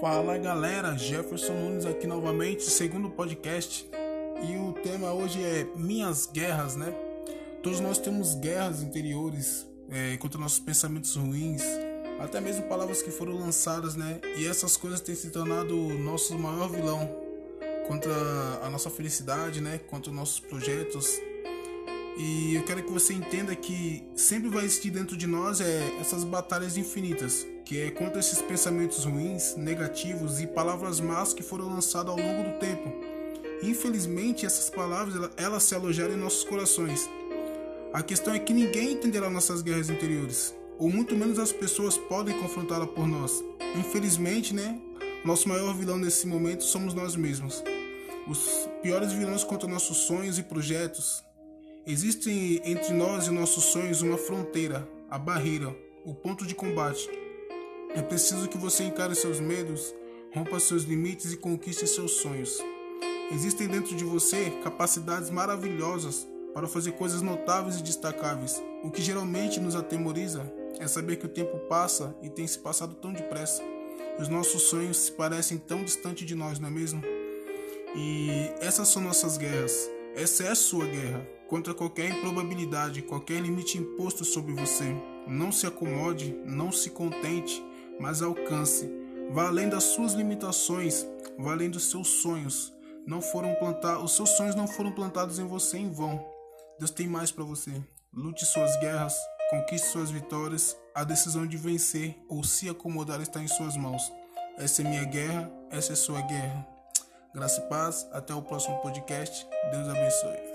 Fala galera, Jefferson Nunes aqui novamente, segundo podcast. E o tema hoje é Minhas Guerras, né? Todos nós temos guerras interiores é, contra nossos pensamentos ruins, até mesmo palavras que foram lançadas, né? E essas coisas têm se tornado o nosso maior vilão contra a nossa felicidade, né? Contra os nossos projetos. E eu quero que você entenda que sempre vai existir dentro de nós é, essas batalhas infinitas que é contra esses pensamentos ruins, negativos e palavras más que foram lançadas ao longo do tempo. Infelizmente, essas palavras elas se alojaram em nossos corações. A questão é que ninguém entenderá nossas guerras interiores, ou muito menos as pessoas podem confrontá-la por nós. Infelizmente, né? Nosso maior vilão nesse momento somos nós mesmos. Os piores vilões contra nossos sonhos e projetos. Existe entre nós e nossos sonhos uma fronteira, a barreira, o ponto de combate. É preciso que você encare seus medos, rompa seus limites e conquiste seus sonhos. Existem dentro de você capacidades maravilhosas para fazer coisas notáveis e destacáveis. O que geralmente nos atemoriza é saber que o tempo passa e tem se passado tão depressa. Os nossos sonhos se parecem tão distante de nós, não é mesmo? E essas são nossas guerras. Essa é a sua guerra contra qualquer improbabilidade, qualquer limite imposto sobre você. Não se acomode, não se contente mas alcance. Vá além das suas limitações, vá além dos seus sonhos. Não foram plantados, os seus sonhos não foram plantados em você em vão. Deus tem mais para você. Lute suas guerras, conquiste suas vitórias. A decisão de vencer ou se acomodar está em suas mãos. Essa é minha guerra, essa é sua guerra. Graça e paz, até o próximo podcast. Deus abençoe.